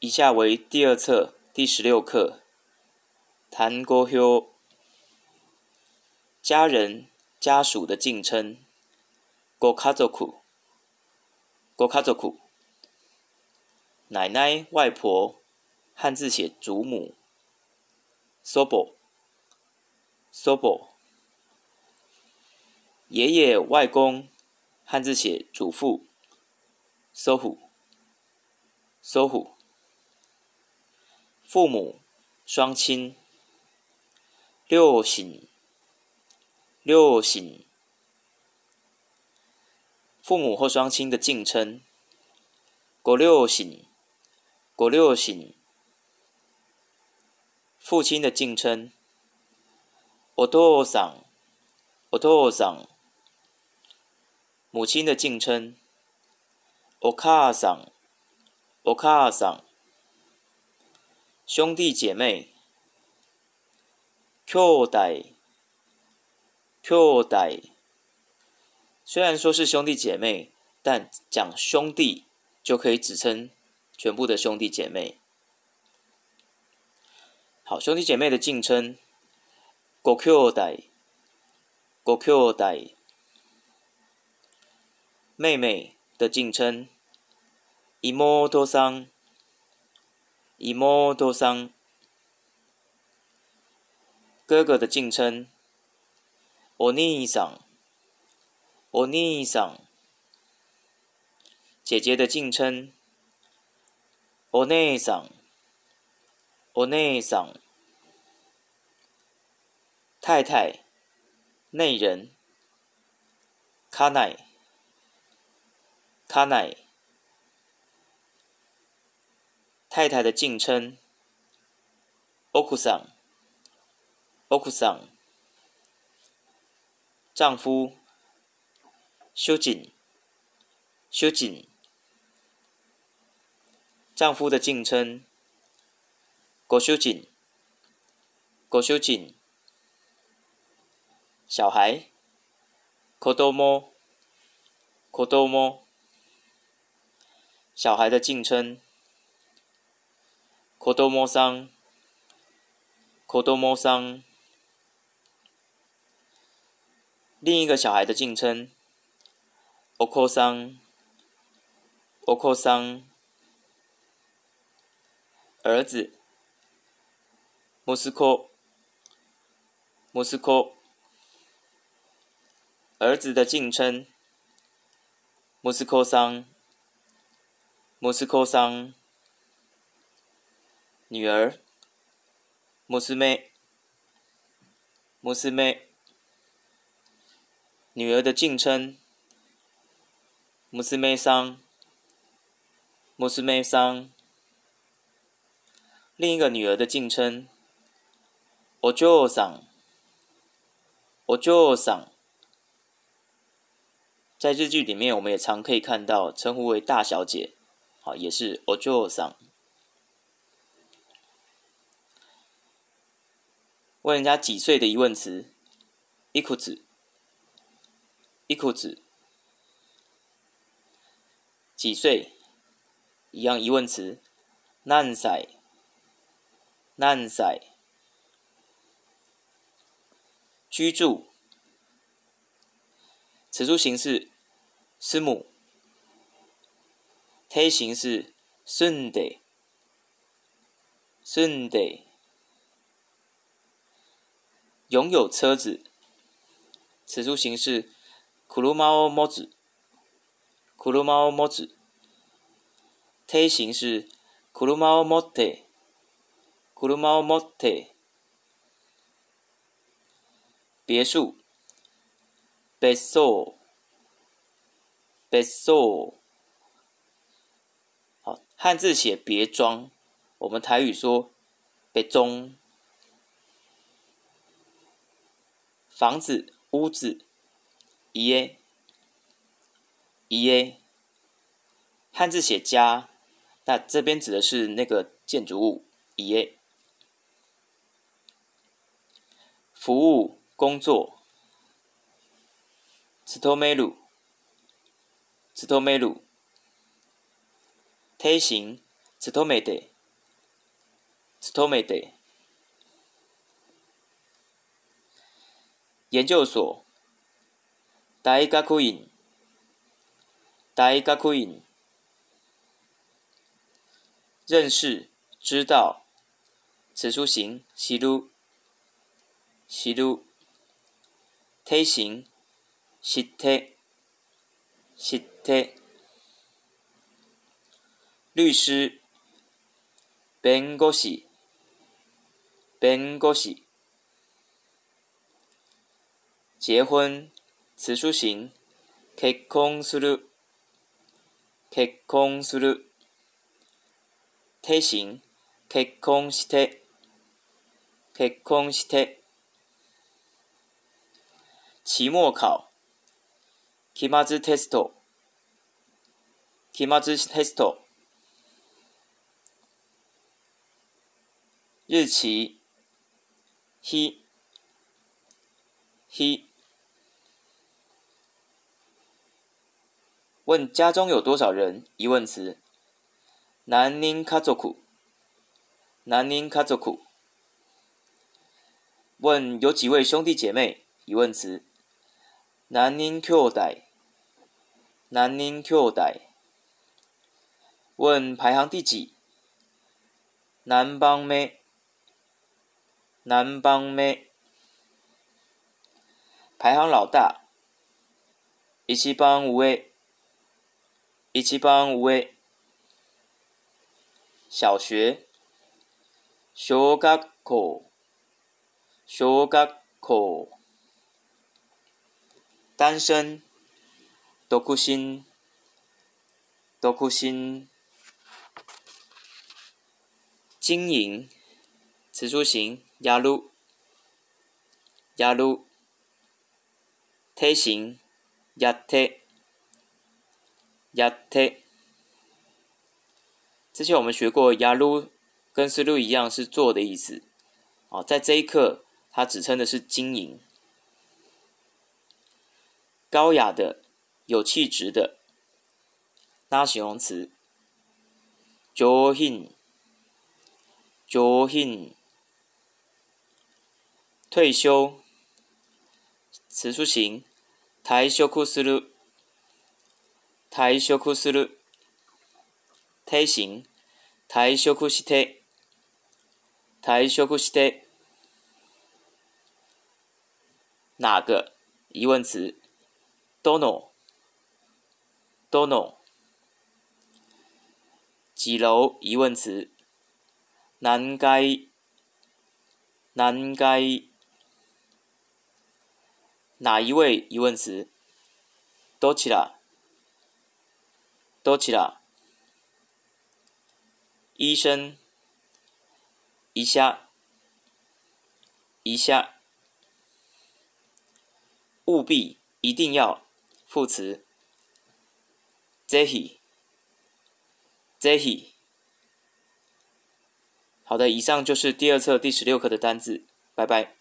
以下为第二册第十六课。谈国休，家人家属的敬称。国卡族苦，国卡族苦。奶奶外婆，汉字写祖母。s o b o s o b o 爷爷外公，汉字写祖父。s o h u s o h u 父母双亲。六醒，六醒，父母或双亲的敬称。国六醒，国六醒，父亲的敬称。お父さん，お父さん，母亲的敬称。お母さん，お母さん， 兄弟姐妹。兄弟，兄弟，虽然说是兄弟姐妹，但讲兄弟就可以指称全部的兄弟姐妹。好，兄弟姐妹的敬称，五兄弟，五兄弟。妹妹的敬称，姨母多桑，姨母多桑。哥哥的敬称，お兄さん，お兄さん。姐姐的敬称，お姉さん，お姉さん。太太，内人，卡奈，卡奈。 太太的敬称，奥库桑。奥库桑，丈夫，修锦，修锦，丈夫的敬称，国修锦，国修锦，小孩，可多么，可多么，小孩的敬称，可多么桑，可多么桑。另一个小孩的敬称，お子さん，お子さん，儿子，息子，息子，儿子的敬称，息子さん，息子さん， 女儿，娘，娘。女儿的敬称，穆斯梅桑，穆斯梅桑。另一个女儿的敬称，お嬢さん，お嬢さん。在日剧里面，我们也常可以看到称呼为大小姐，好，也是お嬢さん。 问人家几岁的疑问词，いくつ？一裤子几岁？一样疑问词。难歳？难歳？居住。此处形式是母。推形式顺的。顺的。 拥有车子。此处形式。库鲁猫猫子，库鲁猫猫子，推形是库鲁猫猫特，库鲁猫猫特，别墅，别墅，别墅，好，汉字写别庄，我们台语说别中，房子，屋子。一 a，一 a，汉字写家，那这边指的是那个建筑物。一 a，服务工作。斯托梅鲁，斯托梅鲁，推行 勤めて、勤めて。 研究所、大学院、大学院。认识、知道。此书形、知る、知る。体型、知って、知って。律师、弁護士、弁護士。 结婚、此书形、結婚する、結婚する。体型、結婚して、結婚して。期末考、期末テスト、期末テスト。日期、日、日。 问家中有多少人？疑问词。何人家族？何人家族？问有几位兄弟姐妹？疑问词。何人兄弟？何人兄弟？问排行第几？何番目？何番目？排行老大。一番上。一番上。小学。小学校。小学校。单身。独身。独身。经营。此书形。やる。やる。体型。やって。 やって。之前我们学过，やる跟する一样是做的意思。哦，在这一课，它指称的是经营。高雅的，有气质的。拉形容词。上品。上品。退休。此书形。退休する。 退休する。体型。退休して。退休して。哪个？疑问词。どの。どの。几楼？疑问词。何階。何階。哪一位？疑问词。どちら？どちら。医生。一下。一下。务必，一定要。副词。ぜひ。ぜひ。好的，以上就是第二册第十六课的单字。拜拜。